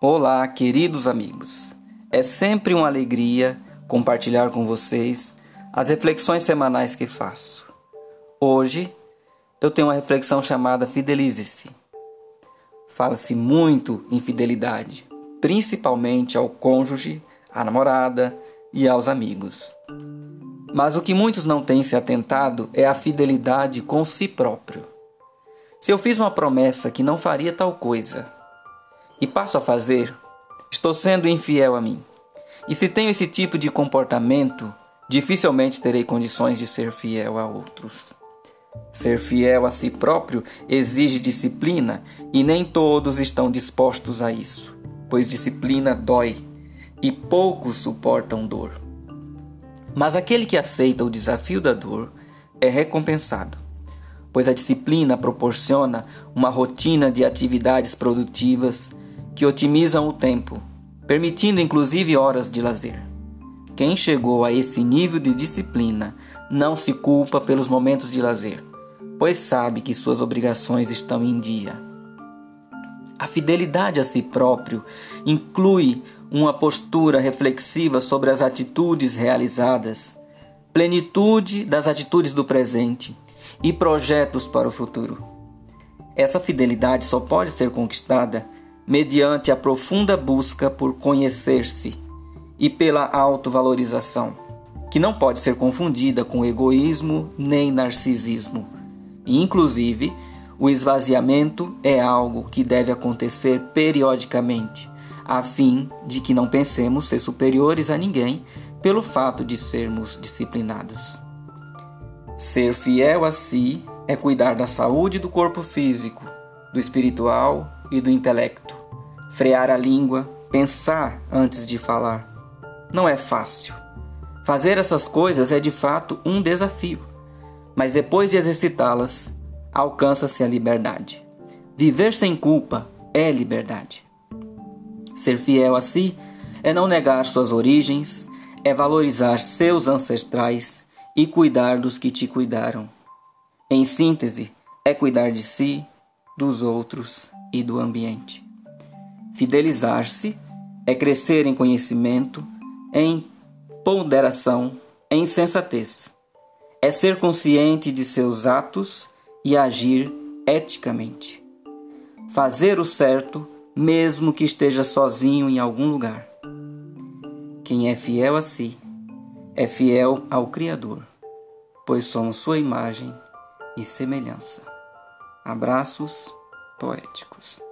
Olá, queridos amigos. É sempre uma alegria compartilhar com vocês as reflexões semanais que faço. Hoje eu tenho uma reflexão chamada Fidelize-se. Fala-se muito em fidelidade, principalmente ao cônjuge, à namorada e aos amigos. Mas o que muitos não têm se atentado é a fidelidade com si próprio. Se eu fiz uma promessa que não faria tal coisa e passo a fazer, estou sendo infiel a mim. E se tenho esse tipo de comportamento, dificilmente terei condições de ser fiel a outros. Ser fiel a si próprio exige disciplina e nem todos estão dispostos a isso, pois disciplina dói e poucos suportam dor. Mas aquele que aceita o desafio da dor é recompensado, pois a disciplina proporciona uma rotina de atividades produtivas que otimizam o tempo, permitindo inclusive horas de lazer. Quem chegou a esse nível de disciplina não se culpa pelos momentos de lazer, pois sabe que suas obrigações estão em dia. A fidelidade a si próprio inclui uma postura reflexiva sobre as atitudes realizadas, plenitude das atitudes do presente e projetos para o futuro. Essa fidelidade só pode ser conquistada mediante a profunda busca por conhecer-se e pela autovalorização, que não pode ser confundida com egoísmo nem narcisismo. E, inclusive, o esvaziamento é algo que deve acontecer periodicamente a fim de que não pensemos ser superiores a ninguém pelo fato de sermos disciplinados. Ser fiel a si é cuidar da saúde do corpo físico, do espiritual e do intelecto. Frear a língua, pensar antes de falar. Não é fácil. Fazer essas coisas é de fato um desafio, mas depois de exercitá-las, alcança-se a liberdade. Viver sem culpa é liberdade. Ser fiel a si é não negar suas origens, é valorizar seus ancestrais e cuidar dos que te cuidaram. Em síntese, é cuidar de si, dos outros e do ambiente. Fidelizar-se é crescer em conhecimento, em ponderação, em sensatez. É ser consciente de seus atos e agir eticamente. Fazer o certo mesmo que esteja sozinho em algum lugar. Quem é fiel a si é fiel ao Criador, pois somos sua imagem e semelhança. Abraços poéticos.